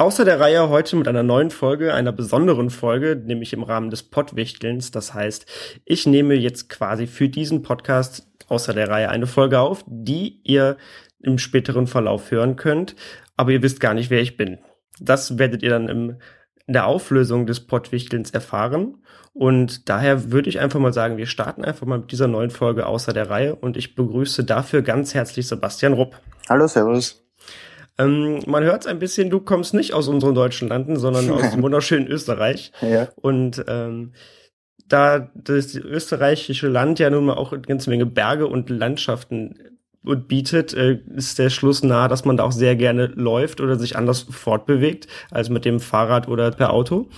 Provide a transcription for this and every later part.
Außer der Reihe heute mit einer neuen Folge, einer besonderen Folge, nämlich im Rahmen des Pottwichtelns. Das heißt, ich nehme jetzt quasi für diesen Podcast außer der Reihe eine Folge auf, die ihr im späteren Verlauf hören könnt, aber ihr wisst gar nicht, wer ich bin. Das werdet ihr dann im, in der Auflösung des Pottwichtelns erfahren. Und daher würde ich einfach mal sagen, wir starten einfach mal mit dieser neuen Folge außer der Reihe und ich begrüße dafür ganz herzlich Sebastian Rupp. Hallo, Servus. Ähm, man hört es ein bisschen, du kommst nicht aus unseren deutschen Landen, sondern aus dem wunderschönen Österreich. Ja. Und ähm, da das österreichische Land ja nun mal auch eine ganze Menge Berge und Landschaften und bietet, äh, ist der Schluss nahe, dass man da auch sehr gerne läuft oder sich anders fortbewegt als mit dem Fahrrad oder per Auto.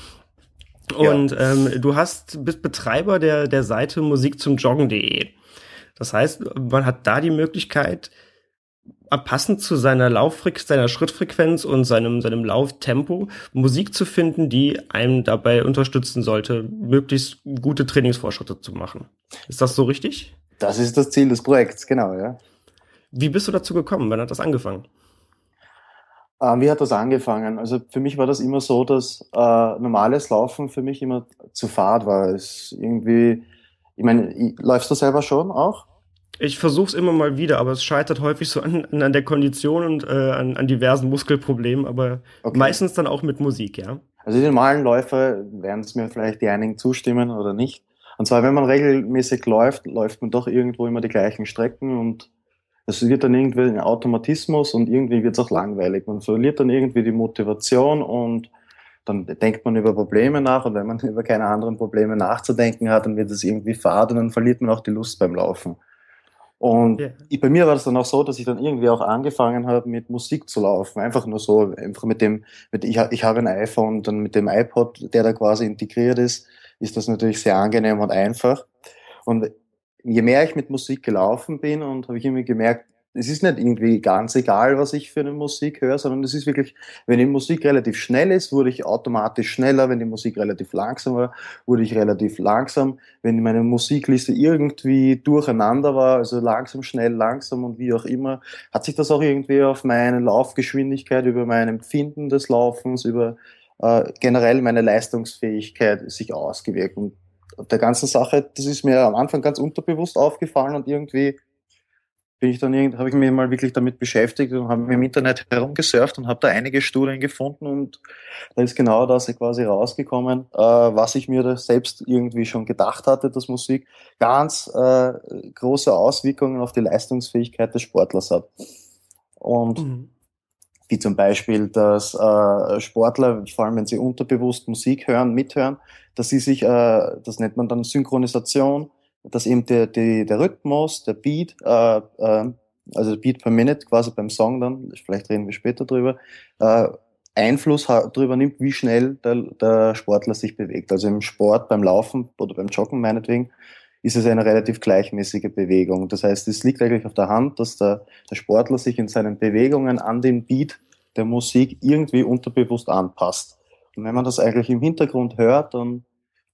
Und ja. ähm, du hast bist Betreiber der der Seite Musik zum Joggen.de. Das heißt, man hat da die Möglichkeit, passend zu seiner Lauffrequenz, seiner Schrittfrequenz und seinem, seinem Lauftempo Musik zu finden, die einem dabei unterstützen sollte, möglichst gute Trainingsfortschritte zu machen. Ist das so richtig? Das ist das Ziel des Projekts, genau, ja. Wie bist du dazu gekommen? Wann hat das angefangen? Ähm, wie hat das angefangen? Also für mich war das immer so, dass äh, normales Laufen für mich immer zu fad war. Es irgendwie, ich meine, läufst du selber schon auch? Ich versuche es immer mal wieder, aber es scheitert häufig so an, an der Kondition und äh, an, an diversen Muskelproblemen, aber okay. meistens dann auch mit Musik, ja. Also die normalen Läufer werden es mir vielleicht die einigen zustimmen oder nicht. Und zwar, wenn man regelmäßig läuft, läuft man doch irgendwo immer die gleichen Strecken und es wird dann irgendwie ein Automatismus und irgendwie wird es auch langweilig. Man verliert dann irgendwie die Motivation und dann denkt man über Probleme nach und wenn man über keine anderen Probleme nachzudenken hat, dann wird es irgendwie fad und dann verliert man auch die Lust beim Laufen. Und yeah. ich, bei mir war das dann auch so, dass ich dann irgendwie auch angefangen habe, mit Musik zu laufen. Einfach nur so, einfach mit dem, mit, ich, ich habe ein iPhone und dann mit dem iPod, der da quasi integriert ist, ist das natürlich sehr angenehm und einfach. Und je mehr ich mit Musik gelaufen bin und habe ich irgendwie gemerkt, es ist nicht irgendwie ganz egal, was ich für eine Musik höre, sondern es ist wirklich, wenn die Musik relativ schnell ist, wurde ich automatisch schneller. Wenn die Musik relativ langsam war, wurde ich relativ langsam. Wenn meine Musikliste irgendwie durcheinander war, also langsam, schnell, langsam und wie auch immer, hat sich das auch irgendwie auf meine Laufgeschwindigkeit, über mein Empfinden des Laufens, über äh, generell meine Leistungsfähigkeit sich ausgewirkt. Und der ganzen Sache, das ist mir am Anfang ganz unterbewusst aufgefallen und irgendwie bin ich dann habe ich mich mal wirklich damit beschäftigt und habe im Internet herumgesurft und habe da einige Studien gefunden und da ist genau das quasi rausgekommen, äh, was ich mir da selbst irgendwie schon gedacht hatte, dass Musik ganz äh, große Auswirkungen auf die Leistungsfähigkeit des Sportlers hat. Und mhm. wie zum Beispiel, dass äh, Sportler, vor allem wenn sie unterbewusst Musik hören, mithören, dass sie sich, äh, das nennt man dann Synchronisation, dass eben der, der, der Rhythmus, der Beat, äh, äh, also Beat per Minute quasi beim Song dann, vielleicht reden wir später drüber, äh, Einfluss darüber nimmt, wie schnell der, der Sportler sich bewegt. Also im Sport, beim Laufen oder beim Joggen meinetwegen, ist es eine relativ gleichmäßige Bewegung. Das heißt, es liegt eigentlich auf der Hand, dass der, der Sportler sich in seinen Bewegungen an den Beat der Musik irgendwie unterbewusst anpasst. Und wenn man das eigentlich im Hintergrund hört, dann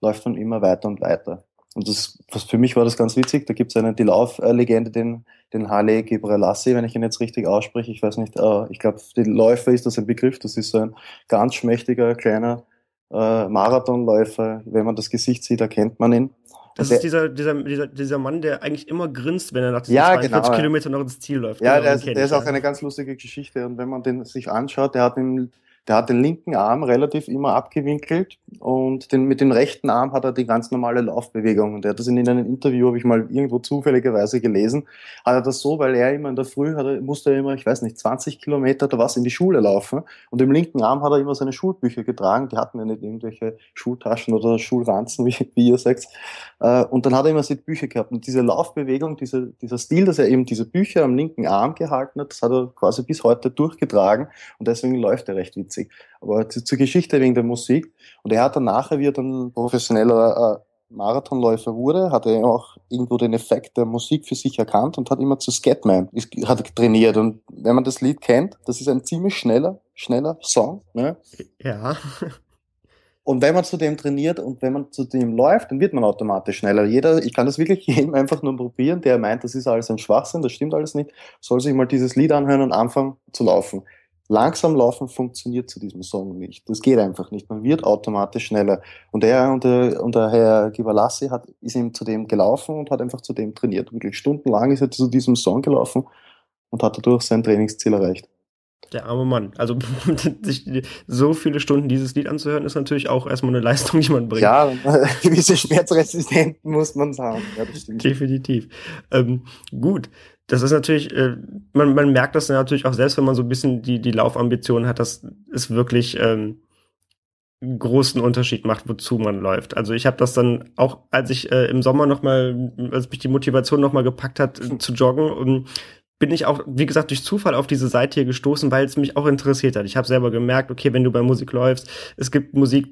läuft man immer weiter und weiter. Und das, was für mich war das ganz witzig. Da gibt es die Lauflegende, den, den Halle Gebrselassie, wenn ich ihn jetzt richtig ausspreche. Ich weiß nicht, äh, ich glaube, die Läufer ist das ein Begriff. Das ist so ein ganz schmächtiger, kleiner äh, Marathonläufer. Wenn man das Gesicht sieht, erkennt man ihn. Das ist dieser, dieser, dieser, dieser Mann, der eigentlich immer grinst, wenn er nach diesen ja, 42 genau. Kilometern noch ins Ziel läuft. Ja, genau, der, ist, der ist auch eine ganz lustige Geschichte. Und wenn man den sich anschaut, der hat ihn der hat den linken Arm relativ immer abgewinkelt und den, mit dem rechten Arm hat er die ganz normale Laufbewegung. Und er hat das in einem Interview, habe ich mal irgendwo zufälligerweise gelesen, hat er das so, weil er immer in der Früh hat er, musste er immer, ich weiß nicht, 20 Kilometer oder was in die Schule laufen. Und im linken Arm hat er immer seine Schulbücher getragen. Die hatten ja nicht irgendwelche Schultaschen oder Schulranzen, wie, wie ihr sagt. Äh, und dann hat er immer seine Bücher gehabt. Und diese Laufbewegung, dieser, dieser Stil, dass er eben diese Bücher am linken Arm gehalten hat, das hat er quasi bis heute durchgetragen. Und deswegen läuft er recht witzig witzig. Aber zu, zur Geschichte wegen der Musik. Und er hat dann nachher, wie er dann professioneller äh, Marathonläufer wurde, hat er auch irgendwo den Effekt der Musik für sich erkannt und hat immer zu Scatman ist, hat trainiert. Und wenn man das Lied kennt, das ist ein ziemlich schneller, schneller Song. Ne? Ja. Und wenn man zu dem trainiert und wenn man zu dem läuft, dann wird man automatisch schneller. Jeder, ich kann das wirklich jedem einfach nur probieren, der meint, das ist alles ein Schwachsinn, das stimmt alles nicht, soll sich mal dieses Lied anhören und anfangen zu laufen Langsam laufen funktioniert zu diesem Song nicht. Das geht einfach nicht. Man wird automatisch schneller. Und er und der, und der Herr Givalassi hat, ist ihm zu dem gelaufen und hat einfach zu dem trainiert. Wirklich stundenlang ist er zu diesem Song gelaufen und hat dadurch sein Trainingsziel erreicht. Der arme Mann. Also sich so viele Stunden dieses Lied anzuhören, ist natürlich auch erstmal eine Leistung, die man bringt. Ja, gewisse Schmerzresistenten muss man sagen. Ja, das stimmt. Definitiv. Ähm, gut. Das ist natürlich, äh, man, man merkt das natürlich auch selbst, wenn man so ein bisschen die, die Laufambitionen hat, dass es wirklich ähm, großen Unterschied macht, wozu man läuft. Also ich habe das dann auch, als ich äh, im Sommer noch mal, als mich die Motivation noch mal gepackt hat, äh, zu joggen, um, bin ich auch, wie gesagt, durch Zufall auf diese Seite hier gestoßen, weil es mich auch interessiert hat. Ich habe selber gemerkt, okay, wenn du bei Musik läufst, es gibt Musik,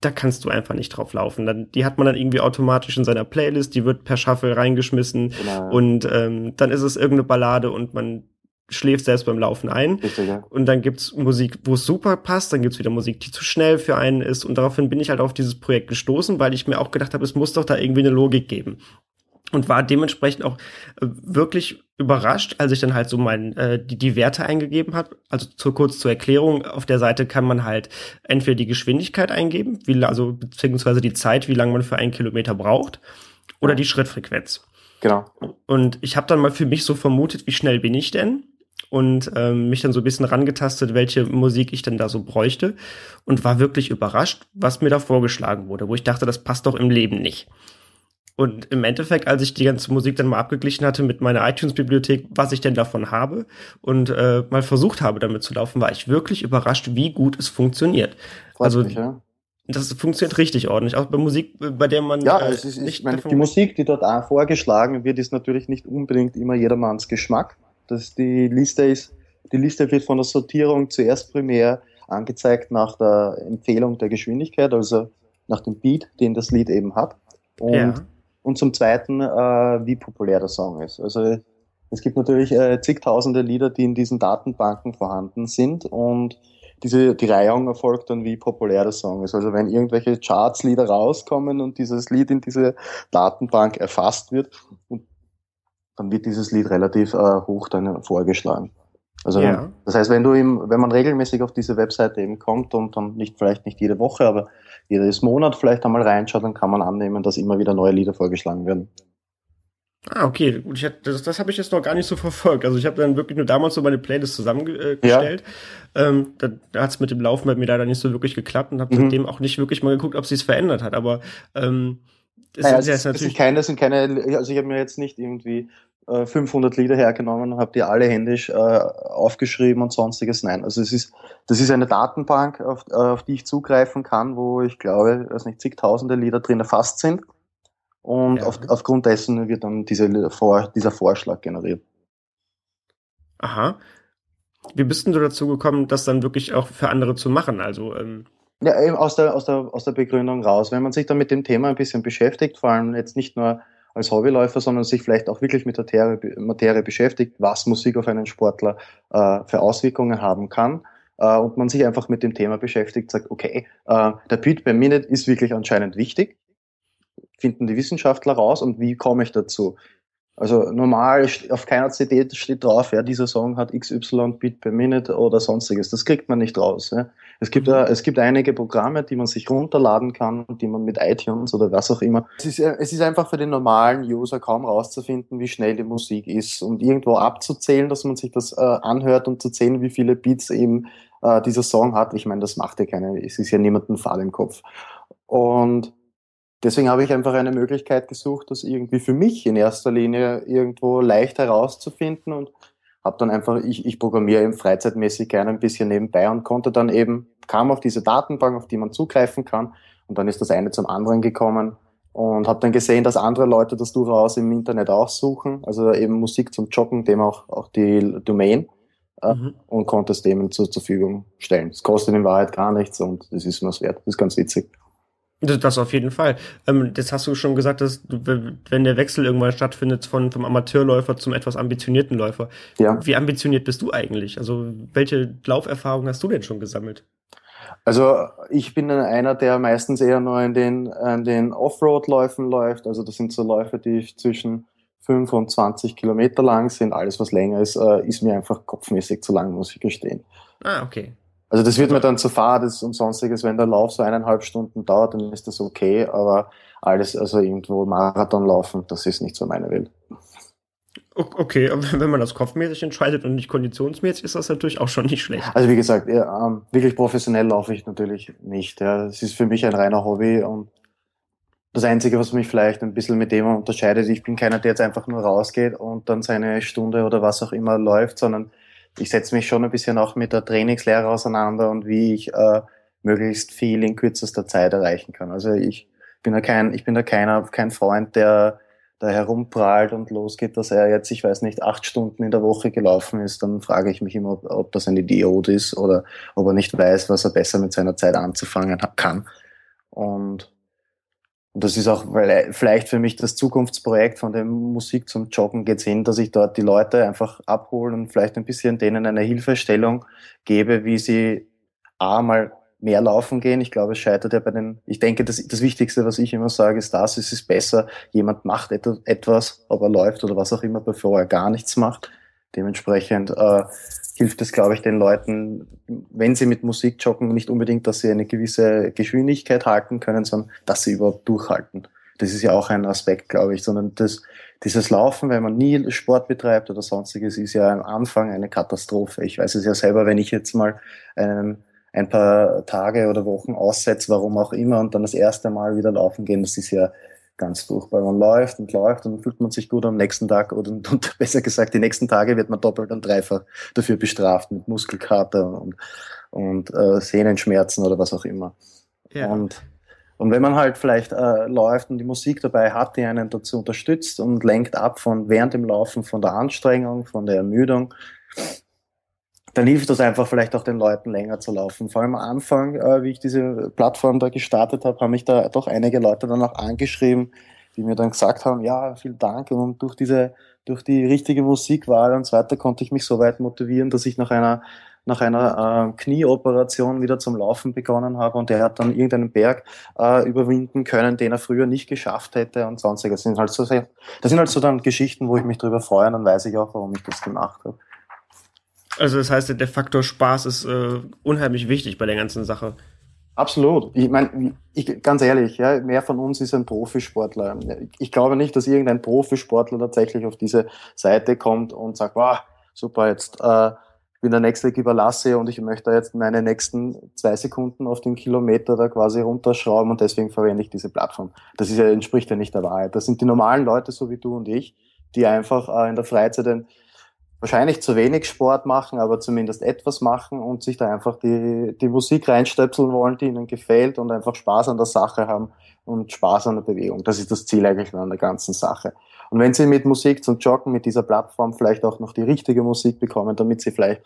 da kannst du einfach nicht drauf laufen. Dann, die hat man dann irgendwie automatisch in seiner Playlist, die wird per Shuffle reingeschmissen genau. und ähm, dann ist es irgendeine Ballade und man schläft selbst beim Laufen ein. Richtig, ja. Und dann gibt's Musik, wo es super passt, dann gibt's wieder Musik, die zu schnell für einen ist. Und daraufhin bin ich halt auf dieses Projekt gestoßen, weil ich mir auch gedacht habe, es muss doch da irgendwie eine Logik geben und war dementsprechend auch äh, wirklich überrascht, als ich dann halt so mein äh, die, die Werte eingegeben habe. Also zu, kurz zur Erklärung, auf der Seite kann man halt entweder die Geschwindigkeit eingeben, wie also beziehungsweise die Zeit, wie lange man für einen Kilometer braucht, oder die Schrittfrequenz. Genau. Und ich habe dann mal für mich so vermutet, wie schnell bin ich denn? Und ähm, mich dann so ein bisschen rangetastet, welche Musik ich denn da so bräuchte. Und war wirklich überrascht, was mir da vorgeschlagen wurde, wo ich dachte, das passt doch im Leben nicht. Und im Endeffekt, als ich die ganze Musik dann mal abgeglichen hatte mit meiner iTunes-Bibliothek, was ich denn davon habe und äh, mal versucht habe, damit zu laufen, war ich wirklich überrascht, wie gut es funktioniert. Freut also mich, ja. das funktioniert richtig ordentlich, auch bei Musik, bei der man ja, äh, es ist, nicht ich meine, die Musik, die dort auch vorgeschlagen wird, ist natürlich nicht unbedingt immer jedermanns Geschmack. Das die Liste ist, die Liste wird von der Sortierung zuerst primär angezeigt nach der Empfehlung der Geschwindigkeit, also nach dem Beat, den das Lied eben hat. Und ja und zum Zweiten, äh, wie populär der Song ist. Also es gibt natürlich äh, zigtausende Lieder, die in diesen Datenbanken vorhanden sind und diese, die Reihung erfolgt dann, wie populär der Song ist. Also wenn irgendwelche Charts-Lieder rauskommen und dieses Lied in diese Datenbank erfasst wird, dann wird dieses Lied relativ äh, hoch dann vorgeschlagen. Also ja. das heißt, wenn du ihm, wenn man regelmäßig auf diese Webseite eben kommt und dann nicht vielleicht nicht jede Woche, aber jedes Monat vielleicht einmal reinschaut, dann kann man annehmen, dass immer wieder neue Lieder vorgeschlagen werden. Ah, okay, gut. Ich hab, das, das habe ich jetzt noch gar nicht so verfolgt. Also ich habe dann wirklich nur damals so meine Playlist zusammengestellt. Ja. Ähm, da hat es mit dem Laufen bei mir leider nicht so wirklich geklappt und habe mhm. seitdem auch nicht wirklich mal geguckt, ob sie es verändert hat. Aber ähm, es naja, sind, es, natürlich sind keine, sind keine, also ich habe mir jetzt nicht irgendwie 500 Lieder hergenommen und habe die alle händisch äh, aufgeschrieben und sonstiges. Nein, also es ist, das ist eine Datenbank, auf, auf die ich zugreifen kann, wo ich glaube, dass nicht zigtausende Lieder drin erfasst sind. Und ja. auf, aufgrund dessen wird dann diese, vor, dieser Vorschlag generiert. Aha. Wie bist denn du dazu gekommen, das dann wirklich auch für andere zu machen? Also ähm ja, eben aus der, aus, der, aus der Begründung raus. Wenn man sich dann mit dem Thema ein bisschen beschäftigt, vor allem jetzt nicht nur als Hobbyläufer, sondern sich vielleicht auch wirklich mit der Materie, Materie beschäftigt, was Musik auf einen Sportler äh, für Auswirkungen haben kann. Äh, und man sich einfach mit dem Thema beschäftigt, sagt, okay, äh, der Beat per Minute ist wirklich anscheinend wichtig. Finden die Wissenschaftler raus und wie komme ich dazu? Also normal auf keiner CD steht drauf, ja, dieser Song hat XY Beat per Minute oder sonstiges. Das kriegt man nicht raus. Ja. Es gibt, mhm. äh, es gibt einige Programme, die man sich runterladen kann, die man mit iTunes oder was auch immer. Es ist, äh, es ist einfach für den normalen User kaum rauszufinden, wie schnell die Musik ist und irgendwo abzuzählen, dass man sich das äh, anhört und zu zählen, wie viele Beats eben äh, dieser Song hat. Ich meine, das macht ja keine, es ist ja niemandem Fall im Kopf. Und deswegen habe ich einfach eine Möglichkeit gesucht, das irgendwie für mich in erster Linie irgendwo leicht herauszufinden und habe dann einfach, ich, ich programmiere eben freizeitmäßig gerne ein bisschen nebenbei und konnte dann eben, kam auf diese Datenbank, auf die man zugreifen kann und dann ist das eine zum anderen gekommen und habe dann gesehen, dass andere Leute das durchaus im Internet auch suchen, also eben Musik zum Joggen, dem auch, auch die Domain äh, mhm. und konnte es dem zur, Verfügung stellen. Es kostet in Wahrheit gar nichts und das ist mir wert, das ist ganz witzig. Das auf jeden Fall. Ähm, das hast du schon gesagt, dass du, wenn der Wechsel irgendwann stattfindet von vom Amateurläufer zum etwas ambitionierten Läufer. Ja. Wie ambitioniert bist du eigentlich? Also welche Lauferfahrung hast du denn schon gesammelt? Also ich bin einer, der meistens eher nur in den, in den Offroad-Läufen läuft. Also das sind so Läufe, die zwischen 25 Kilometer lang sind. Alles, was länger ist, äh, ist mir einfach kopfmäßig zu lang, muss ich gestehen. Ah, okay. Also das wird mir dann zu fad ist und sonstiges, wenn der Lauf so eineinhalb Stunden dauert, dann ist das okay, aber alles, also irgendwo Marathon laufen, das ist nicht so meine Welt. Okay, aber wenn man das kopfmäßig entscheidet und nicht konditionsmäßig, ist das natürlich auch schon nicht schlecht. Also wie gesagt, ja, ähm, wirklich professionell laufe ich natürlich nicht. Ja. Es ist für mich ein reiner Hobby und das Einzige, was mich vielleicht ein bisschen mit dem unterscheidet, ich bin keiner, der jetzt einfach nur rausgeht und dann seine Stunde oder was auch immer läuft, sondern ich setze mich schon ein bisschen auch mit der Trainingslehre auseinander und wie ich äh, möglichst viel in kürzester Zeit erreichen kann. Also ich bin da kein, ich bin da keiner, kein Freund, der da herumprahlt und losgeht, dass er jetzt, ich weiß nicht, acht Stunden in der Woche gelaufen ist, dann frage ich mich immer, ob, ob das ein Idiot ist oder ob er nicht weiß, was er besser mit seiner Zeit anzufangen kann. Und und das ist auch weil vielleicht für mich das Zukunftsprojekt von dem Musik zum Joggen geht hin, dass ich dort die Leute einfach abhole und vielleicht ein bisschen denen eine Hilfestellung gebe, wie sie A mal mehr laufen gehen. Ich glaube, es scheitert ja bei den, ich denke, das, das Wichtigste, was ich immer sage, ist das, es ist besser, jemand macht etwas, ob er läuft oder was auch immer, bevor er gar nichts macht. Dementsprechend äh, hilft es, glaube ich, den Leuten, wenn sie mit Musik joggen, nicht unbedingt, dass sie eine gewisse Geschwindigkeit halten können, sondern dass sie überhaupt durchhalten. Das ist ja auch ein Aspekt, glaube ich, sondern das, dieses Laufen, wenn man nie Sport betreibt oder sonstiges, ist ja am Anfang eine Katastrophe. Ich weiß es ja selber, wenn ich jetzt mal einen, ein paar Tage oder Wochen aussetze, warum auch immer, und dann das erste Mal wieder laufen gehen, das ist ja ganz furchtbar. Man läuft und läuft und fühlt man sich gut am nächsten Tag oder und, und besser gesagt, die nächsten Tage wird man doppelt und dreifach dafür bestraft mit Muskelkater und, und äh, Sehnenschmerzen oder was auch immer. Ja. Und, und wenn man halt vielleicht äh, läuft und die Musik dabei hat, die einen dazu unterstützt und lenkt ab von während dem Laufen von der Anstrengung, von der Ermüdung, dann hilft das einfach vielleicht auch den Leuten länger zu laufen. Vor allem am Anfang, äh, wie ich diese Plattform da gestartet habe, haben mich da doch einige Leute dann auch angeschrieben, die mir dann gesagt haben, ja, vielen Dank. Und durch diese, durch die richtige Musikwahl und so weiter konnte ich mich so weit motivieren, dass ich nach einer nach einer äh, Knieoperation wieder zum Laufen begonnen habe und er hat dann irgendeinen Berg äh, überwinden können, den er früher nicht geschafft hätte und sonstiges. Das sind halt so, das sind halt so dann Geschichten, wo ich mich drüber freue und dann weiß ich auch, warum ich das gemacht habe. Also das heißt, der Faktor Spaß ist äh, unheimlich wichtig bei der ganzen Sache. Absolut. Ich meine, ich, ganz ehrlich, ja, mehr von uns ist ein Profisportler. Ich glaube nicht, dass irgendein Profisportler tatsächlich auf diese Seite kommt und sagt, wow, super, jetzt äh, bin der nächste Überlasse und ich möchte jetzt meine nächsten zwei Sekunden auf den Kilometer da quasi runterschrauben und deswegen verwende ich diese Plattform. Das ist ja, entspricht ja nicht der Wahrheit. Das sind die normalen Leute, so wie du und ich, die einfach äh, in der Freizeit ein wahrscheinlich zu wenig Sport machen, aber zumindest etwas machen und sich da einfach die, die Musik reinstöpseln wollen, die ihnen gefällt und einfach Spaß an der Sache haben und Spaß an der Bewegung. Das ist das Ziel eigentlich an der ganzen Sache. Und wenn sie mit Musik zum Joggen mit dieser Plattform vielleicht auch noch die richtige Musik bekommen, damit sie vielleicht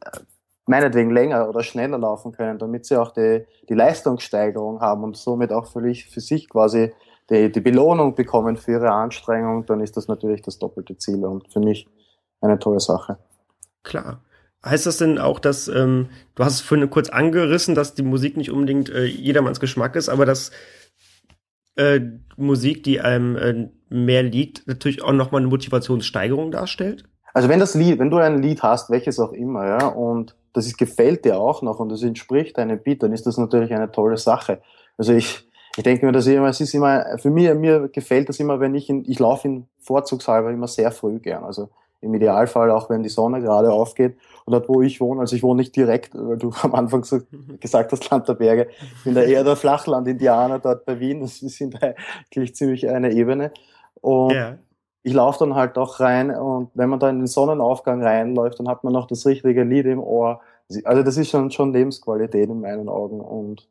äh, meinetwegen länger oder schneller laufen können, damit sie auch die, die Leistungssteigerung haben und somit auch völlig für sich quasi die, die Belohnung bekommen für ihre Anstrengung, dann ist das natürlich das doppelte Ziel und für mich eine tolle Sache. Klar. Heißt das denn auch, dass, ähm, du hast es vorhin kurz angerissen, dass die Musik nicht unbedingt äh, jedermanns Geschmack ist, aber dass äh, Musik, die einem äh, mehr liegt, natürlich auch nochmal eine Motivationssteigerung darstellt? Also wenn das Lied, wenn du ein Lied hast, welches auch immer, ja, und das ist, gefällt dir auch noch und das entspricht deinem Beat, dann ist das natürlich eine tolle Sache. Also ich, ich denke mir das immer, es ist immer, für mich, mir gefällt das immer, wenn ich in, ich laufe in vorzugshalber immer sehr früh gern. Also im Idealfall auch, wenn die Sonne gerade aufgeht. Und dort, wo ich wohne, also ich wohne nicht direkt, weil du am Anfang so gesagt hast, Land der Berge, ich bin da eher der Flachland-Indianer dort bei Wien. Das sind eigentlich ziemlich eine Ebene. Und ja. ich laufe dann halt auch rein und wenn man da in den Sonnenaufgang reinläuft, dann hat man noch das richtige Lied im Ohr. Also das ist schon, schon Lebensqualität in meinen Augen und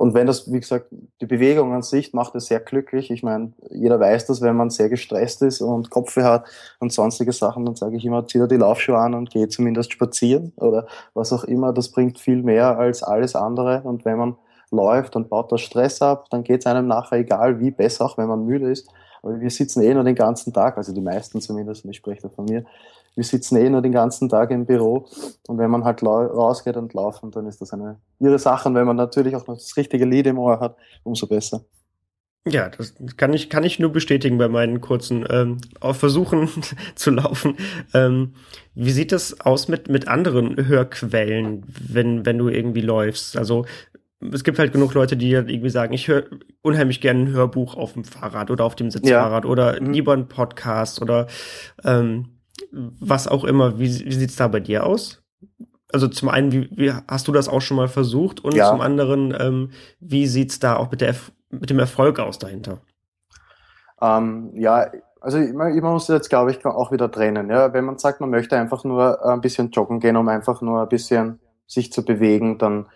und wenn das, wie gesagt, die Bewegung an sich macht es sehr glücklich. Ich meine, jeder weiß das, wenn man sehr gestresst ist und Kopfweh hat und sonstige Sachen, dann sage ich immer, zieh dir die Laufschuhe an und geh zumindest spazieren oder was auch immer. Das bringt viel mehr als alles andere. Und wenn man läuft und baut das Stress ab, dann geht es einem nachher egal wie, besser auch wenn man müde ist. Aber wir sitzen eh nur den ganzen Tag, also die meisten zumindest, und ich spreche da von mir, wir sitzen eh nur den ganzen Tag im Büro und wenn man halt rausgeht und laufen, dann ist das eine ihre Sache. Und wenn man natürlich auch noch das richtige Lied im Ohr hat, umso besser. Ja, das kann ich, kann ich nur bestätigen bei meinen kurzen ähm, Versuchen zu laufen. Ähm, wie sieht das aus mit, mit anderen Hörquellen, wenn, wenn du irgendwie läufst? Also es gibt halt genug Leute, die irgendwie sagen, ich höre unheimlich gerne ein Hörbuch auf dem Fahrrad oder auf dem Sitzfahrrad ja. oder mhm. lieber ein Podcast oder ähm, was auch immer. Wie, wie sieht's da bei dir aus? Also zum einen, wie, wie hast du das auch schon mal versucht? Und ja. zum anderen, ähm, wie sieht's da auch mit der mit dem Erfolg aus dahinter? Ähm, ja, also man, man muss jetzt, glaube ich, auch wieder trennen. Ja? Wenn man sagt, man möchte einfach nur ein bisschen joggen gehen, um einfach nur ein bisschen sich zu bewegen, dann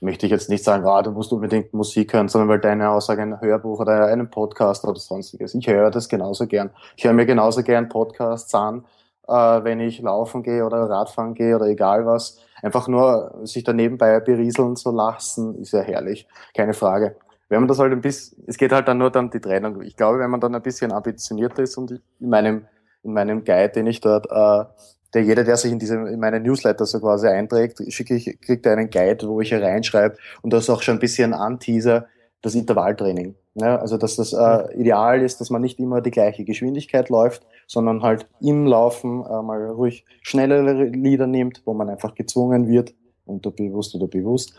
möchte ich jetzt nicht sagen, ah, du musst unbedingt Musik hören, sondern weil deine Aussage ein Hörbuch oder einen Podcast oder sonstiges. Ich höre das genauso gern. Ich höre mir genauso gern Podcasts an, äh, wenn ich laufen gehe oder Radfahren gehe oder egal was. Einfach nur sich da nebenbei berieseln zu lassen, ist ja herrlich. Keine Frage wenn man das halt ein bisschen, es geht halt dann nur dann die Trennung. Ich glaube, wenn man dann ein bisschen ambitionierter ist und in meinem, in meinem Guide, den ich dort, äh, der jeder, der sich in diese, in meine Newsletter so quasi einträgt, schicke ich, kriegt einen Guide, wo ich hier reinschreibe und das auch schon ein bisschen anteaser, das Intervalltraining. Ja, also, dass das äh, ideal ist, dass man nicht immer die gleiche Geschwindigkeit läuft, sondern halt im Laufen äh, mal ruhig schnellere Lieder nimmt, wo man einfach gezwungen wird, unterbewusst oder bewusst,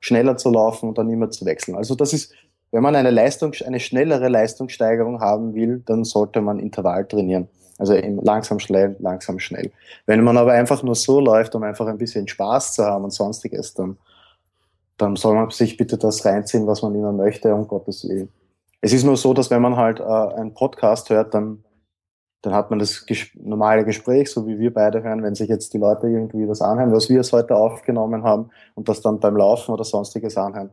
schneller zu laufen und dann immer zu wechseln. Also das ist, wenn man eine Leistung, eine schnellere Leistungssteigerung haben will, dann sollte man Intervall trainieren. Also langsam schnell, langsam schnell. Wenn man aber einfach nur so läuft, um einfach ein bisschen Spaß zu haben und sonstiges, dann, dann soll man sich bitte das reinziehen, was man immer möchte, um Gottes Willen. Es ist nur so, dass wenn man halt äh, einen Podcast hört, dann dann hat man das ges normale Gespräch, so wie wir beide hören, wenn sich jetzt die Leute irgendwie das anhören, was wir jetzt heute aufgenommen haben und das dann beim Laufen oder sonstiges anhören.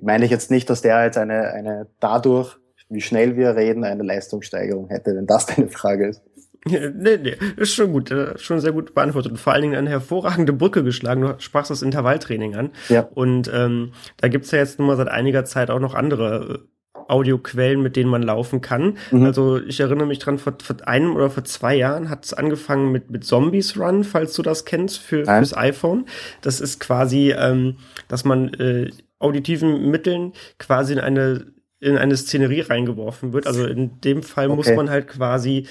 Meine ich jetzt nicht, dass der jetzt eine, eine dadurch, wie schnell wir reden, eine Leistungssteigerung hätte, wenn das deine Frage ist. Nee, nee, ist schon gut, äh, schon sehr gut beantwortet und vor allen Dingen eine hervorragende Brücke geschlagen. Du sprachst das Intervalltraining an. Ja. Und ähm, da gibt's ja jetzt nun mal seit einiger Zeit auch noch andere Audioquellen, mit denen man laufen kann. Mhm. Also ich erinnere mich dran, vor, vor einem oder vor zwei Jahren hat es angefangen mit, mit Zombies Run, falls du das kennst, für, fürs iPhone. Das ist quasi, ähm, dass man äh, auditiven Mitteln quasi in eine in eine Szenerie reingeworfen wird. Also in dem Fall okay. muss man halt quasi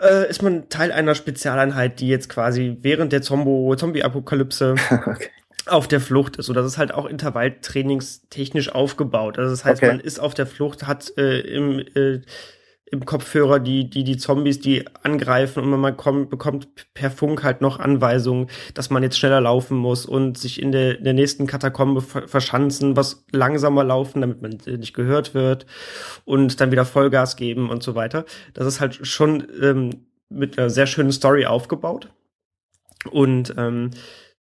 äh, ist man Teil einer Spezialeinheit, die jetzt quasi während der Zombie-Apokalypse okay auf der Flucht ist. Und das ist halt auch intervalltrainingstechnisch aufgebaut. Also das heißt, okay. man ist auf der Flucht, hat äh, im, äh, im Kopfhörer die, die, die Zombies, die angreifen und man kommt, bekommt per Funk halt noch Anweisungen, dass man jetzt schneller laufen muss und sich in der, in der nächsten Katakombe verschanzen, was langsamer laufen, damit man nicht gehört wird und dann wieder Vollgas geben und so weiter. Das ist halt schon ähm, mit einer sehr schönen Story aufgebaut. Und ähm,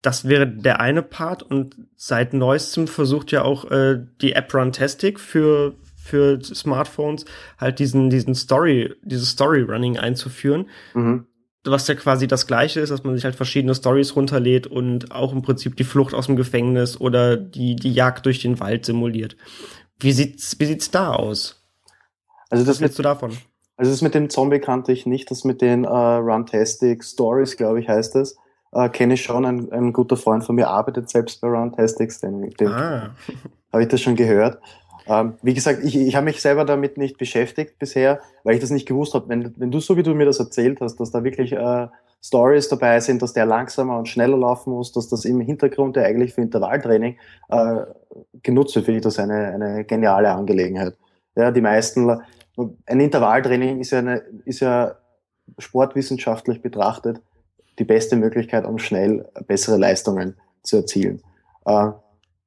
das wäre der eine Part und seit neuestem versucht ja auch äh, die App Runtastic für für Smartphones halt diesen diesen Story dieses Story Running einzuführen. Mhm. Was ja quasi das gleiche ist, dass man sich halt verschiedene Stories runterlädt und auch im Prinzip die Flucht aus dem Gefängnis oder die die Jagd durch den Wald simuliert. Wie sieht's wie sieht's da aus? Also das Was willst du davon? Also das mit dem Zombie kannte ich nicht, das mit den äh, Runtastic Stories, glaube ich, heißt das äh, kenne ich schon. Ein, ein guter Freund von mir arbeitet selbst bei Roundtastics, den, den ah. habe ich das schon gehört. Ähm, wie gesagt, ich, ich habe mich selber damit nicht beschäftigt bisher, weil ich das nicht gewusst habe. Wenn, wenn du so wie du mir das erzählt hast, dass da wirklich äh, Stories dabei sind, dass der langsamer und schneller laufen muss, dass das im Hintergrund ja eigentlich für Intervalltraining äh, genutzt wird, finde ich das eine, eine geniale Angelegenheit. Ja, die meisten, ein Intervalltraining ist ja, eine, ist ja sportwissenschaftlich betrachtet die beste Möglichkeit, um schnell bessere Leistungen zu erzielen. Äh,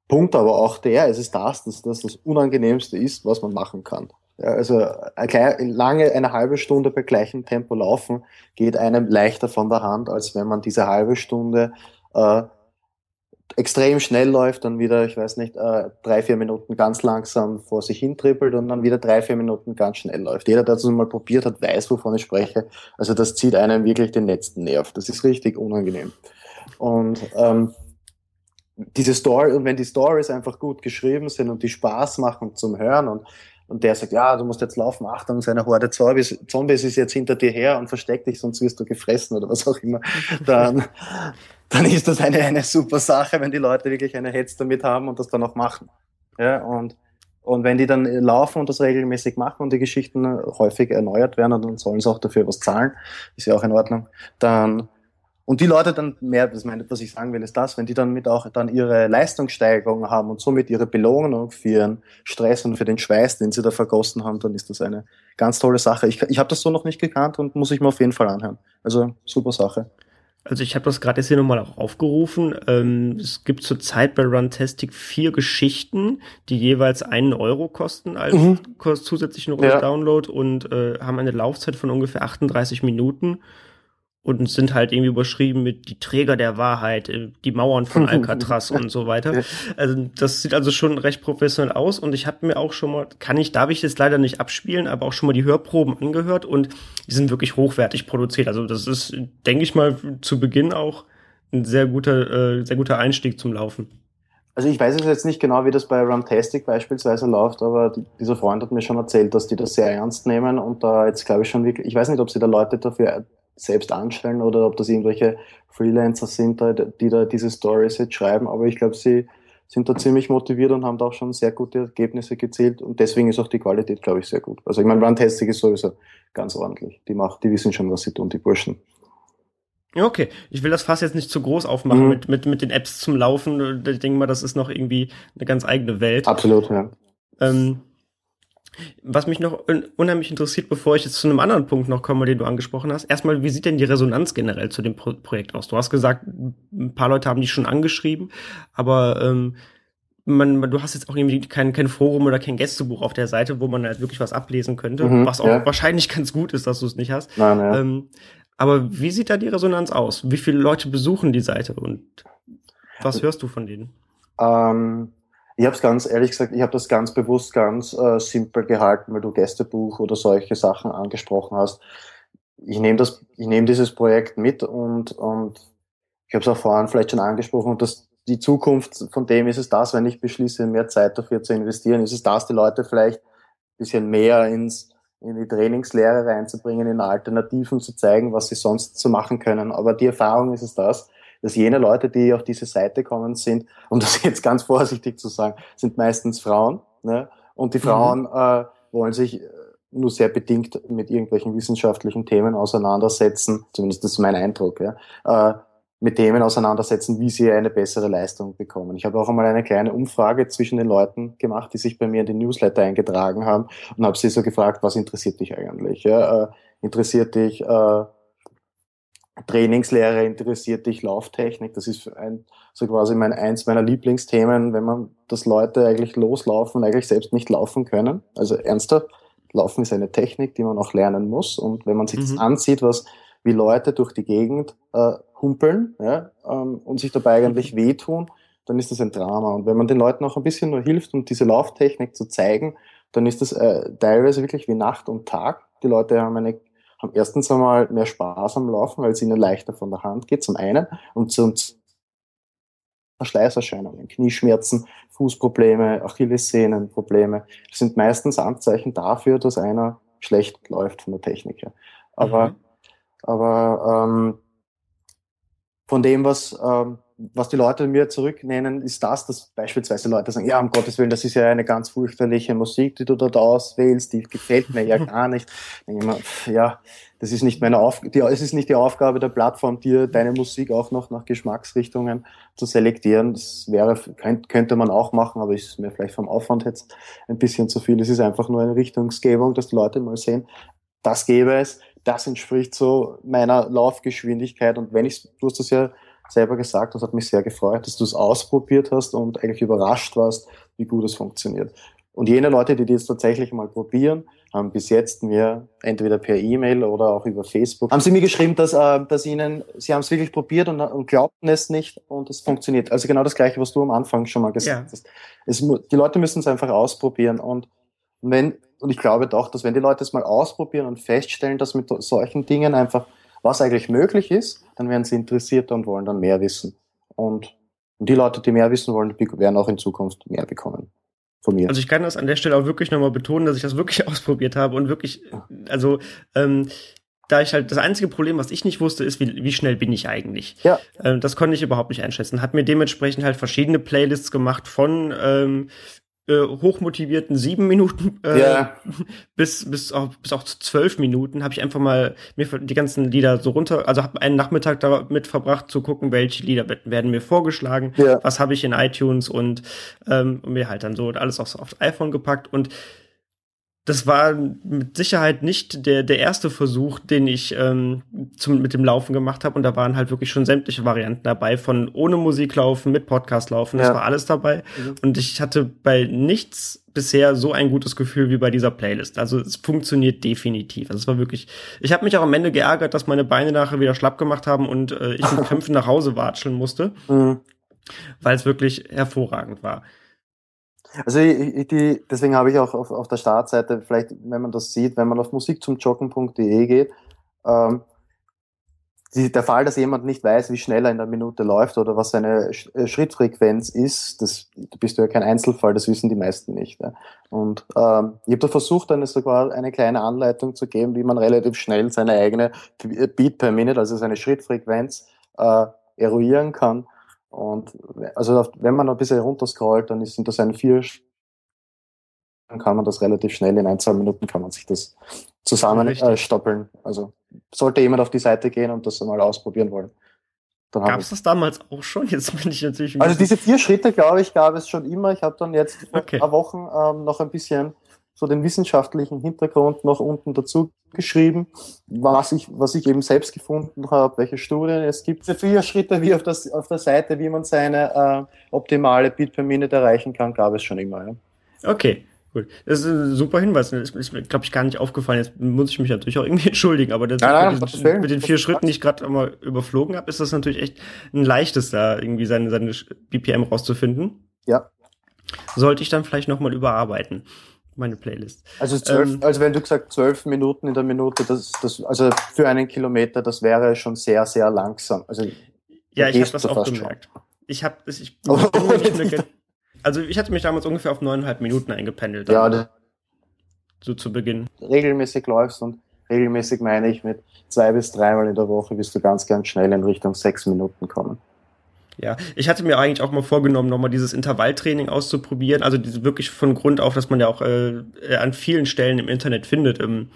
Punkt aber auch der, es ist das, dass das das Unangenehmste ist, was man machen kann. Ja, also eine lange eine halbe Stunde bei gleichem Tempo laufen geht einem leichter von der Hand, als wenn man diese halbe Stunde äh, extrem schnell läuft, dann wieder, ich weiß nicht, äh, drei, vier Minuten ganz langsam vor sich hin trippelt und dann wieder drei, vier Minuten ganz schnell läuft. Jeder, der das mal probiert hat, weiß, wovon ich spreche. Also das zieht einem wirklich den letzten Nerv. Das ist richtig unangenehm. Und ähm, diese Story, und wenn die Stories einfach gut geschrieben sind und die Spaß machen zum Hören und und der sagt, ja, du musst jetzt laufen, Achtung, seine Horde Zombies, Zombies ist jetzt hinter dir her und versteck dich, sonst wirst du gefressen oder was auch immer, dann, dann ist das eine, eine super Sache, wenn die Leute wirklich eine Hetz damit haben und das dann auch machen. Ja, und Und wenn die dann laufen und das regelmäßig machen und die Geschichten häufig erneuert werden, und dann sollen sie auch dafür was zahlen, ist ja auch in Ordnung, dann und die Leute dann mehr, das meine, was ich sagen will, ist das, wenn die dann mit auch dann ihre Leistungssteigerung haben und somit ihre Belohnung für ihren Stress und für den Schweiß, den sie da vergossen haben, dann ist das eine ganz tolle Sache. Ich, ich habe das so noch nicht gekannt und muss ich mir auf jeden Fall anhören. Also super Sache. Also ich habe das gerade jetzt hier nochmal auch aufgerufen. Ähm, es gibt zurzeit bei Runtastic vier Geschichten, die jeweils einen Euro kosten als mhm. zusätzlichen ja. Download und äh, haben eine Laufzeit von ungefähr 38 Minuten und sind halt irgendwie überschrieben mit die Träger der Wahrheit, äh, die Mauern von Alcatraz und so weiter. Also das sieht also schon recht professionell aus und ich habe mir auch schon mal, kann ich, darf ich jetzt leider nicht abspielen, aber auch schon mal die Hörproben angehört und die sind wirklich hochwertig produziert. Also das ist, denke ich mal, zu Beginn auch ein sehr guter, äh, sehr guter Einstieg zum Laufen. Also ich weiß jetzt nicht genau, wie das bei Runtastic beispielsweise läuft, aber dieser Freund hat mir schon erzählt, dass die das sehr ernst nehmen und da jetzt glaube ich schon wirklich, ich weiß nicht, ob sie da Leute dafür selbst anstellen oder ob das irgendwelche Freelancer sind, die da diese Stories jetzt schreiben. Aber ich glaube, sie sind da ziemlich motiviert und haben da auch schon sehr gute Ergebnisse gezielt und deswegen ist auch die Qualität, glaube ich, sehr gut. Also ich meine, Runtastic ist sowieso ganz ordentlich. Die macht, die wissen schon, was sie tun, die Burschen. Okay, ich will das Fass jetzt nicht zu groß aufmachen mhm. mit, mit, mit den Apps zum Laufen. Ich denke mal, das ist noch irgendwie eine ganz eigene Welt. Absolut, ja. Ähm, was mich noch unheimlich interessiert, bevor ich jetzt zu einem anderen Punkt noch komme, den du angesprochen hast. Erstmal, wie sieht denn die Resonanz generell zu dem Pro Projekt aus? Du hast gesagt, ein paar Leute haben dich schon angeschrieben, aber ähm, man, du hast jetzt auch irgendwie kein, kein Forum oder kein Gästebuch auf der Seite, wo man halt wirklich was ablesen könnte, mhm, was auch ja. wahrscheinlich ganz gut ist, dass du es nicht hast. Nein, ja. ähm, aber wie sieht da die Resonanz aus? Wie viele Leute besuchen die Seite und was hörst du von denen? Ähm, ich habe es ganz ehrlich gesagt, ich habe das ganz bewusst ganz äh, simpel gehalten, weil du Gästebuch oder solche Sachen angesprochen hast. Ich nehme das, ich nehme dieses Projekt mit und und ich habe es auch vorhin vielleicht schon angesprochen und das die Zukunft von dem ist es das, wenn ich beschließe, mehr Zeit dafür zu investieren, ist es das, die Leute vielleicht ein bisschen mehr ins in die Trainingslehre reinzubringen, in Alternativen zu zeigen, was sie sonst so machen können. Aber die Erfahrung ist es das, dass jene Leute, die auf diese Seite kommen, sind, um das jetzt ganz vorsichtig zu sagen, sind meistens Frauen. Ne? Und die Frauen mhm. äh, wollen sich äh, nur sehr bedingt mit irgendwelchen wissenschaftlichen Themen auseinandersetzen, zumindest das ist mein Eindruck, ja, äh, mit Themen auseinandersetzen, wie sie eine bessere Leistung bekommen. Ich habe auch einmal eine kleine Umfrage zwischen den Leuten gemacht, die sich bei mir in den Newsletter eingetragen haben und habe sie so gefragt, was interessiert dich eigentlich? Ja, äh, interessiert dich äh, Trainingslehre interessiert dich Lauftechnik. Das ist ein, so quasi mein, eins meiner Lieblingsthemen, wenn man, dass Leute eigentlich loslaufen und eigentlich selbst nicht laufen können. Also ernsthaft, Laufen ist eine Technik, die man auch lernen muss. Und wenn man sich mhm. das ansieht, was, wie Leute durch die Gegend äh, humpeln ja, ähm, und sich dabei eigentlich mhm. wehtun, dann ist das ein Drama. Und wenn man den Leuten auch ein bisschen nur hilft, um diese Lauftechnik zu zeigen, dann ist das äh, teilweise wirklich wie Nacht und Tag. Die Leute haben eine haben erstens einmal mehr Spaß am Laufen, weil es ihnen leichter von der Hand geht, zum einen, und zum Verschleißerscheinungen, Knieschmerzen, Fußprobleme, Achillessehnenprobleme. Das sind meistens Anzeichen dafür, dass einer schlecht läuft von der Technik her. Aber, mhm. aber ähm, von dem, was ähm, was die Leute mir zurücknennen, ist das, dass beispielsweise Leute sagen, ja, um Gottes Willen, das ist ja eine ganz fürchterliche Musik, die du dort auswählst, die gefällt mir ja gar nicht. Immer, ja, das ist nicht meine Aufgabe, es ist nicht die Aufgabe der Plattform, dir deine Musik auch noch nach Geschmacksrichtungen zu selektieren. Das wäre, könnte man auch machen, aber ist mir vielleicht vom Aufwand jetzt ein bisschen zu viel. Es ist einfach nur eine Richtungsgebung, dass die Leute mal sehen, das gäbe es, das entspricht so meiner Laufgeschwindigkeit und wenn ich, du hast das ja selber gesagt, das hat mich sehr gefreut, dass du es ausprobiert hast und eigentlich überrascht warst, wie gut es funktioniert. Und jene Leute, die das tatsächlich mal probieren, haben bis jetzt mir entweder per E-Mail oder auch über Facebook, haben sie mir geschrieben, dass, äh, dass ihnen, sie haben es wirklich probiert und, und glaubten es nicht und es funktioniert. Also genau das Gleiche, was du am Anfang schon mal gesagt ja. hast. Es, die Leute müssen es einfach ausprobieren und wenn, und ich glaube doch, dass wenn die Leute es mal ausprobieren und feststellen, dass mit solchen Dingen einfach was eigentlich möglich ist, dann werden sie interessierter und wollen dann mehr wissen. Und die Leute, die mehr wissen wollen, werden auch in Zukunft mehr bekommen. Von mir. Also ich kann das an der Stelle auch wirklich nochmal betonen, dass ich das wirklich ausprobiert habe und wirklich, also ähm, da ich halt das einzige Problem, was ich nicht wusste, ist, wie, wie schnell bin ich eigentlich. Ja. Ähm, das konnte ich überhaupt nicht einschätzen. Hat mir dementsprechend halt verschiedene Playlists gemacht von ähm, äh, hochmotivierten sieben Minuten äh, Ja. bis bis auch bis auch zu zwölf Minuten habe ich einfach mal mir die ganzen Lieder so runter, also habe einen Nachmittag damit verbracht zu gucken, welche Lieder werden- mir vorgeschlagen, Ja. was habe ich in iTunes und ähm, mir halt dann so alles aufs, aufs iPhone gepackt und das war mit Sicherheit nicht der, der erste Versuch, den ich ähm, zum, mit dem Laufen gemacht habe. Und da waren halt wirklich schon sämtliche Varianten dabei, von ohne Musik laufen, mit Podcast laufen. Das Ja. war alles dabei. Mhm. Und ich hatte bei nichts bisher so ein gutes Gefühl wie bei dieser Playlist. Also es funktioniert definitiv. Also es war wirklich. Ich habe mich auch am Ende geärgert, dass meine Beine nachher wieder schlapp gemacht haben und äh, ich mit Krämpfen nach Hause watscheln musste, Mhm. weil es wirklich hervorragend war. Also ich, ich, die, deswegen habe ich auch auf, auf der Startseite, vielleicht, wenn man das sieht, wenn man auf musikzumjoggen.de geht, ähm, die, der Fall, dass jemand nicht weiß, wie schnell er in der Minute läuft oder was seine Sch äh, Schrittfrequenz ist, das da bist du ja kein Einzelfall, das wissen die meisten nicht. Ja. Und ähm, ich habe da versucht, dann sogar eine kleine Anleitung zu geben, wie man relativ schnell seine eigene Beat per Minute, also seine Schrittfrequenz, äh, eruieren kann. Und also wenn man ein bisschen runterscrollt, dann ist- sind das ein vier, dann kann man das relativ schnell in ein, zwei Minuten kann man sich das zusammen Richtig. äh, stoppeln. Also sollte jemand auf die Seite gehen und das mal ausprobieren wollen. Gab es das damals auch schon? Jetzt bin ich natürlich also diese vier Schritte, glaube ich, gab es schon immer. Ich habe dann jetzt vor Okay. ein paar Wochen ähm, noch ein bisschen so den wissenschaftlichen Hintergrund noch unten dazu geschrieben, was ich, was ich eben selbst gefunden habe, welche Studien es gibt. Diese vier Schritte wie auf, das, auf der Seite, wie man seine äh, optimale Beat per Minute erreichen kann, gab es schon immer. Ja. Okay, gut. Das ist ein super Hinweis. Das ist mir, glaube ich, gar nicht aufgefallen. Jetzt muss ich mich natürlich auch irgendwie entschuldigen, aber das, um mit, den, mit den vier Schritten, die ich gerade einmal überflogen habe, ist das natürlich echt ein leichtes, da irgendwie seine, seine BPM rauszufinden. Ja. Sollte ich dann vielleicht nochmal überarbeiten, meine Playlist. Also zwölf, Ähm, also wenn du gesagt zwölf Minuten in der Minute, das, das, also für einen Kilometer, das wäre schon sehr, sehr langsam. Also Ja, ich habe das auch gemerkt. Ich habe ich Oh, nicht. ge- Also ich hatte mich damals ungefähr auf neuneinhalb Minuten eingependelt. ja, das, so zu Beginn. regelmäßig läufst und regelmäßig meine ich mit zwei bis dreimal in der Woche wirst du ganz, ganz schnell in Richtung sechs Minuten kommen. Ja, ich hatte mir eigentlich auch mal vorgenommen, nochmal dieses Intervalltraining auszuprobieren. Also diese wirklich von Grund auf, dass man ja auch äh, an vielen Stellen im Internet findet, ähm,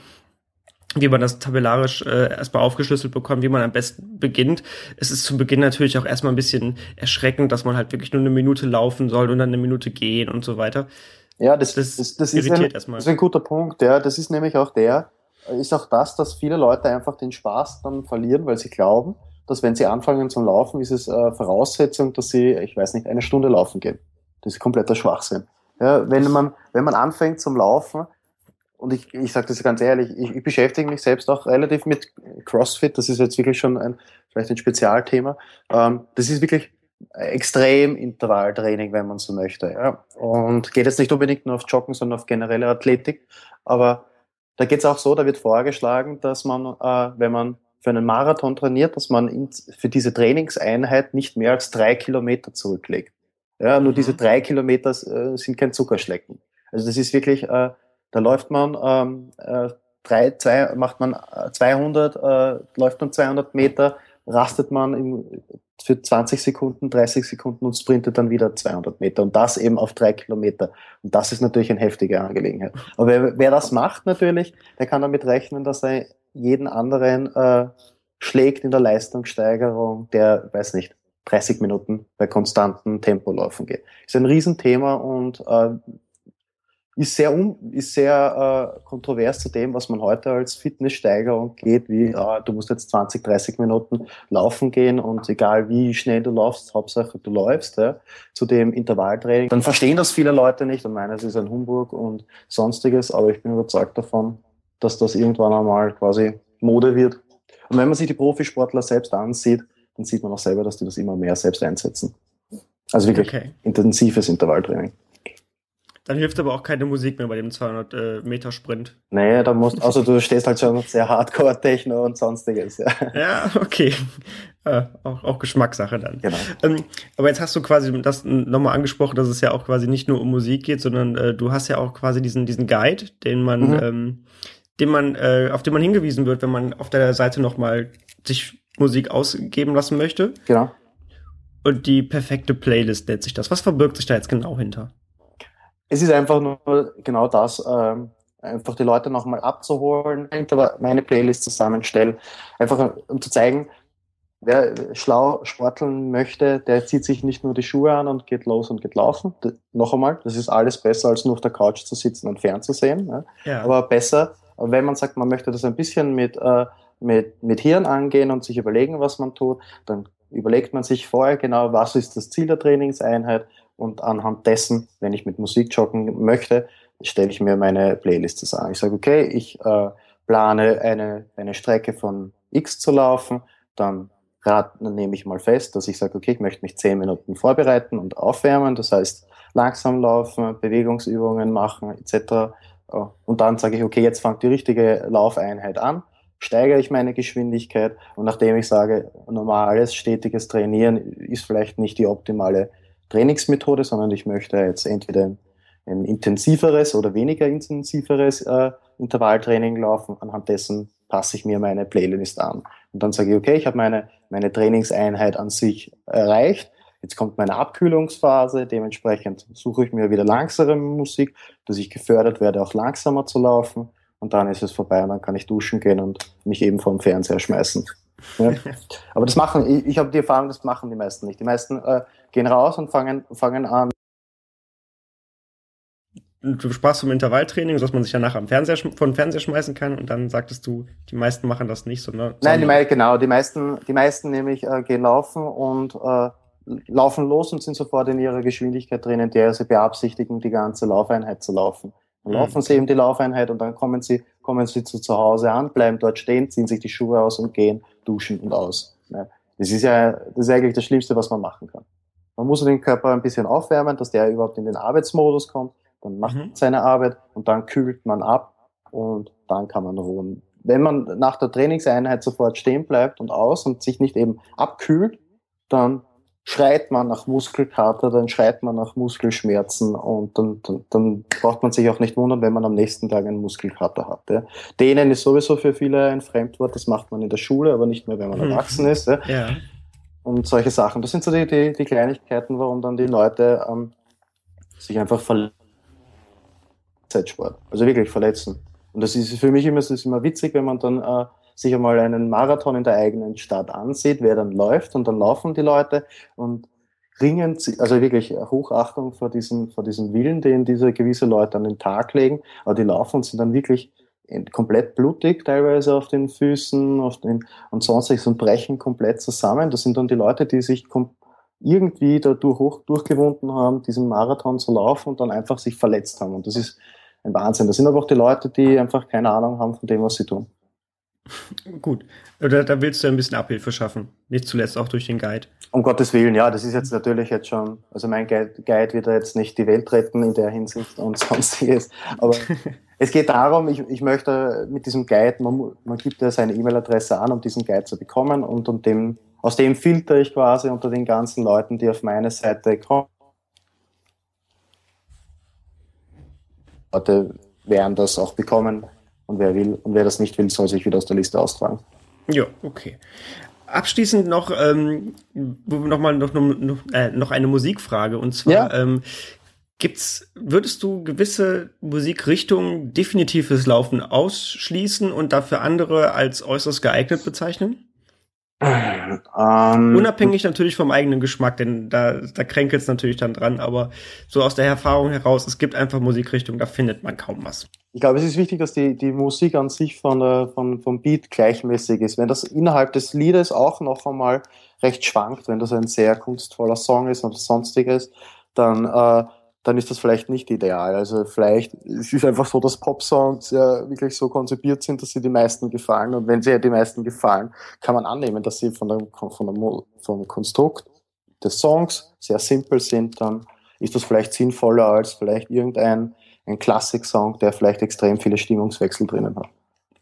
wie man das tabellarisch äh, erstmal aufgeschlüsselt bekommt, wie man am besten beginnt. Es ist zu Beginn natürlich auch erstmal ein bisschen erschreckend, dass man halt wirklich nur eine Minute laufen soll und dann eine Minute gehen und so weiter. Ja, das, Das das, das, ist, irritiert ein, erstmal. das ist ein guter Punkt. Ja, das ist nämlich auch der, ist auch das, dass viele Leute einfach den Spaß dann verlieren, weil sie glauben, dass wenn sie anfangen zum Laufen, ist es äh, Voraussetzung, dass sie, ich weiß nicht, eine Stunde laufen gehen. Das ist kompletter Schwachsinn. Ja, wenn man, wenn man anfängt zum Laufen, und ich, ich sage das ganz ehrlich, ich, ich beschäftige mich selbst auch relativ mit CrossFit, das ist jetzt wirklich schon ein, vielleicht ein Spezialthema. Ähm, das ist wirklich extrem Intervalltraining, wenn man so möchte. Ja. Und geht jetzt nicht unbedingt nur auf Joggen, sondern auf generelle Athletik. Aber da geht es auch so, da wird vorgeschlagen, dass man, äh, wenn man für einen Marathon trainiert, dass man in, für diese Trainingseinheit nicht mehr als drei Kilometer zurücklegt. Ja, nur Mhm. diese drei Kilometer äh, sind kein Zuckerschlecken. Also das ist wirklich, äh, da läuft man ähm, äh, drei, zwei, macht man äh, 200, äh, läuft man 200 Meter, rastet man im, für 20 Sekunden, 30 Sekunden und sprintet dann wieder 200 Meter und das eben auf drei Kilometer. Und das ist natürlich eine heftige Angelegenheit. Aber wer, wer das macht natürlich, der kann damit rechnen, dass er jeden anderen äh, schlägt in der Leistungssteigerung, der, weiß nicht, 30 Minuten bei konstantem Tempo laufen geht. Ist ein Riesenthema und äh, ist sehr, um, ist sehr äh, kontrovers zu dem, was man heute als Fitnesssteigerung geht, wie äh, du musst jetzt 20, 30 Minuten laufen gehen und egal wie schnell du laufst, Hauptsache du läufst, ja, zu dem Intervalltraining. Dann verstehen das viele Leute nicht und meinen, es ist ein Humbug und sonstiges, aber ich bin überzeugt davon, dass das irgendwann einmal quasi Mode wird. Und wenn man sich die Profisportler selbst ansieht, dann sieht man auch selber, dass die das immer mehr selbst einsetzen. Also wirklich Okay. intensives Intervalltraining. Dann hilft aber auch keine Musik mehr bei dem 200 äh, Meter Sprint. Nee, da musst, also du stehst halt schon sehr Hardcore-Techno und sonstiges, ja. Ja, okay. Äh, auch, auch Geschmackssache dann. Genau. Ähm, aber jetzt hast du quasi das nochmal angesprochen, dass es ja auch quasi nicht nur um Musik geht, sondern äh, du hast ja auch quasi diesen, diesen Guide, den man, Mhm. ähm, den man, äh, auf den man hingewiesen wird, wenn man auf der Seite nochmal sich Musik ausgeben lassen möchte. Genau. Und die perfekte Playlist nennt sich das. Was verbirgt sich da jetzt genau hinter? es ist einfach nur genau das, ähm, einfach die Leute nochmal abzuholen, meine Playlist zusammenstellen, einfach um zu zeigen, wer schlau sporteln möchte, der zieht sich nicht nur die Schuhe an und geht los und geht laufen. Noch einmal, das ist alles besser, als nur auf der Couch zu sitzen und fernzusehen. Ne? Ja. Aber besser, wenn man sagt, man möchte das ein bisschen mit, äh, mit, mit Hirn angehen und sich überlegen, was man tut, dann überlegt man sich vorher genau, was ist das Ziel der Trainingseinheit und anhand dessen, wenn ich mit Musik joggen möchte, stelle ich mir meine Playlist zusammen. Ich sage, okay, ich äh, plane eine, eine Strecke von X zu laufen, dann Rad, nehme ich mal fest, dass ich sage, okay, ich möchte mich zehn Minuten vorbereiten und aufwärmen, das heißt langsam laufen, Bewegungsübungen machen etc. Und dann sage ich, okay, jetzt fängt die richtige Laufeinheit an, steigere ich meine Geschwindigkeit und nachdem ich sage, normales, stetiges Trainieren ist vielleicht nicht die optimale Trainingsmethode, sondern ich möchte jetzt entweder ein, intensiveres oder weniger intensiveres äh, Intervalltraining laufen, anhand dessen passe ich mir meine Playlist an. Und dann sage ich, okay, ich habe meine, meine Trainingseinheit an sich erreicht. Jetzt kommt meine Abkühlungsphase. Dementsprechend suche ich mir wieder langsame Musik, dass ich gefördert werde, auch langsamer zu laufen. Und dann ist es vorbei und dann kann ich duschen gehen und mich eben vom Fernseher schmeißen. Ja. Aber das machen, ich, ich habe die Erfahrung, das machen die meisten nicht. Die meisten äh, gehen raus und fangen, fangen an, du sprachst vom Intervalltraining, dass man sich danach am Fernseher, von Fernseher schmeißen kann und dann sagtest du, die meisten machen das nicht, sondern. Nein, die genau, die meisten, die meisten nämlich äh, gehen laufen und äh, laufen los und sind sofort in ihrer Geschwindigkeit drinnen, der sie beabsichtigen, die ganze Laufeinheit zu laufen. Dann mhm. laufen sie eben die Laufeinheit und dann kommen sie, kommen sie zu, zu Hause an, bleiben dort stehen, ziehen sich die Schuhe aus und gehen, duschen und aus. Ja. Das ist ja, das ist eigentlich das Schlimmste, was man machen kann. Man muss den Körper ein bisschen aufwärmen, dass der überhaupt in den Arbeitsmodus kommt dann macht mhm. seine Arbeit und dann kühlt man ab und dann kann man ruhen. Wenn man nach der Trainingseinheit sofort stehen bleibt und aus und sich nicht eben abkühlt, dann schreit man nach Muskelkater, dann schreit man nach Muskelschmerzen und dann, dann, dann braucht man sich auch nicht wundern, wenn man am nächsten Tag einen Muskelkater hat. Ja. Dehnen ist sowieso für viele ein Fremdwort, das macht man in der Schule, aber nicht mehr, wenn man mhm. erwachsen ist. Ja. ja. Und solche Sachen. Das sind so die, die, die Kleinigkeiten, warum dann die Leute ähm, sich einfach verletzen. Also wirklich verletzen. Und das ist für mich immer, das ist immer witzig, wenn man dann äh, sich einmal einen Marathon in der eigenen Stadt ansieht, wer dann läuft und dann laufen die Leute und ringen, also wirklich Hochachtung vor diesem, vor diesem Willen, den diese gewisse Leute an den Tag legen, aber die laufen und sind dann wirklich komplett blutig, teilweise auf den Füßen auf den, und sonstiges und brechen komplett zusammen. Das sind dann die Leute, die sich irgendwie dadurch hoch, durchgewunden haben, diesen Marathon zu laufen und dann einfach sich verletzt haben. Und das ist ein Wahnsinn. Das sind aber auch die Leute, die einfach keine Ahnung haben von dem, was sie tun. Gut. Oder da willst du ein bisschen Abhilfe schaffen. Nicht zuletzt auch durch den Guide. Um Gottes Willen, ja, das ist jetzt natürlich jetzt schon, also mein Guide, Guide wird jetzt nicht die Welt retten in der Hinsicht und sonstiges. Aber es geht darum, ich, ich möchte mit diesem Guide, man, man gibt ja seine E-Mail-Adresse an, um diesen Guide zu bekommen und, und dem, aus dem filter ich quasi unter den ganzen Leuten, die auf meine Seite kommen Leute werden das auch bekommen und wer will und wer das nicht will, soll sich wieder aus der Liste austragen. Ja, okay. Abschließend noch, ähm, noch mal noch, noch, äh, noch eine Musikfrage und zwar ja. ähm, gibt's würdest du gewisse Musikrichtungen definitiv fürs Laufen ausschließen und dafür andere als äußerst geeignet bezeichnen? Ähm, Unabhängig natürlich vom eigenen Geschmack, denn da, da kränkelt es natürlich dann dran, aber so aus der Erfahrung heraus, es gibt einfach Musikrichtungen, da findet man kaum was. Ich glaube, es ist wichtig, dass die, die Musik an sich von der, von, vom Beat gleichmäßig ist. Wenn das innerhalb des Liedes auch noch einmal recht schwankt, wenn das ein sehr kunstvoller Song ist und sonstiges, dann äh, dann ist das vielleicht nicht ideal. Also vielleicht, es ist einfach so, dass Pop-Songs ja wirklich so konzipiert sind, dass sie die meisten gefallen. Und wenn sie ja die meisten gefallen, kann man annehmen, dass sie von der, von der, vom Konstrukt des Songs sehr simpel sind. Dann ist das vielleicht sinnvoller als vielleicht irgendein ein Klassik-Song, der vielleicht extrem viele Stimmungswechsel drinnen hat.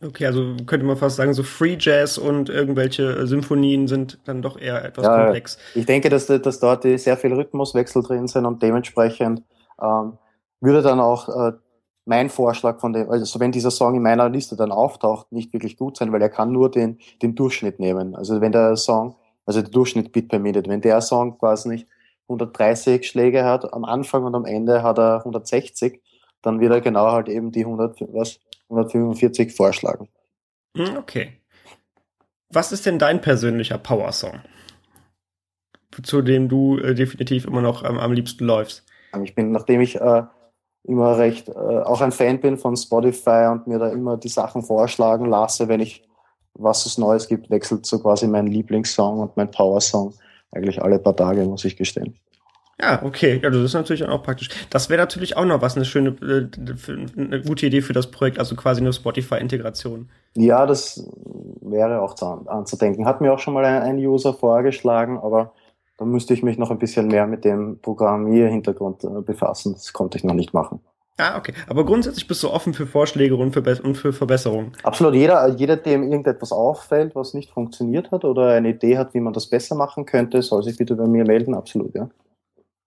Okay, also könnte man fast sagen, so Free Jazz und irgendwelche Symphonien sind dann doch eher etwas ja, komplex. Ich denke, dass, dass dort sehr viel Rhythmuswechsel drin sind und dementsprechend ähm, würde dann auch äh, mein Vorschlag von dem, also wenn dieser Song in meiner Liste dann auftaucht, nicht wirklich gut sein, weil er kann nur den, den Durchschnitt nehmen. Also wenn der Song, also der Durchschnitt Bit per Minute, wenn der Song quasi nicht 130 Schläge hat am Anfang und am Ende hat er 160, dann wird er genau halt eben die 100, was, 145 vorschlagen. Hm, okay. Was ist denn dein persönlicher Power-Song? Zu dem du äh, definitiv immer noch ähm, am liebsten läufst? Ich bin, nachdem ich äh, immer recht äh, auch ein Fan bin von Spotify und mir da immer die Sachen vorschlagen lasse, wenn ich was es Neues gibt, wechselt so quasi mein Lieblingssong und mein Power-Song eigentlich alle paar Tage, muss ich gestehen. Ja, okay. Ja, das ist natürlich auch praktisch. Das wäre natürlich auch noch was, eine schöne, äh, eine gute Idee für das Projekt, also quasi eine Spotify-Integration. Ja, das wäre auch anzudenken. Hat mir auch schon mal ein, User vorgeschlagen, aber da müsste ich mich noch ein bisschen mehr mit dem Programmierhintergrund äh, befassen. Das konnte ich noch nicht machen. Ah, okay. Aber grundsätzlich bist du offen für Vorschläge und für, und für Verbesserungen. Absolut. Jeder, jeder, dem irgendetwas auffällt, was nicht funktioniert hat oder eine Idee hat, wie man das besser machen könnte, soll sich bitte bei mir melden. Absolut, ja.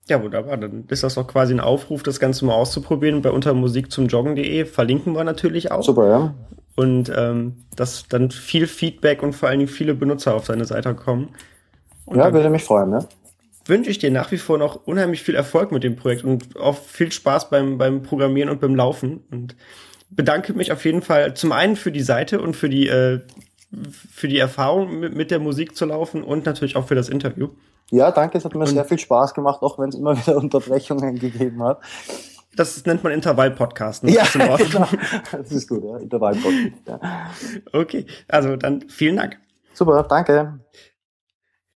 Ja, wunderbar. Dann ist das doch quasi ein Aufruf, das Ganze mal auszuprobieren. Bei untermusik zum Joggen.de verlinken wir natürlich auch. Super, ja. Und ähm, dass dann viel Feedback und vor allen Dingen viele Benutzer auf seine Seite kommen. Und ja, würde mich freuen, ne? Wünsche ich dir nach wie vor noch unheimlich viel Erfolg mit dem Projekt und auch viel Spaß beim, beim Programmieren und beim Laufen. Und bedanke mich auf jeden Fall zum einen für die Seite und für die, äh, für die Erfahrung mit, mit der Musik zu laufen und natürlich auch für das Interview. Ja, danke, es hat mir und sehr viel Spaß gemacht, auch wenn es immer wieder Unterbrechungen gegeben hat. Das nennt man Intervall-Podcast. Ne? Ja, das ist, genau. das ist gut, ja. Intervall-Podcast. Ja. Okay, also dann vielen Dank. Super, danke.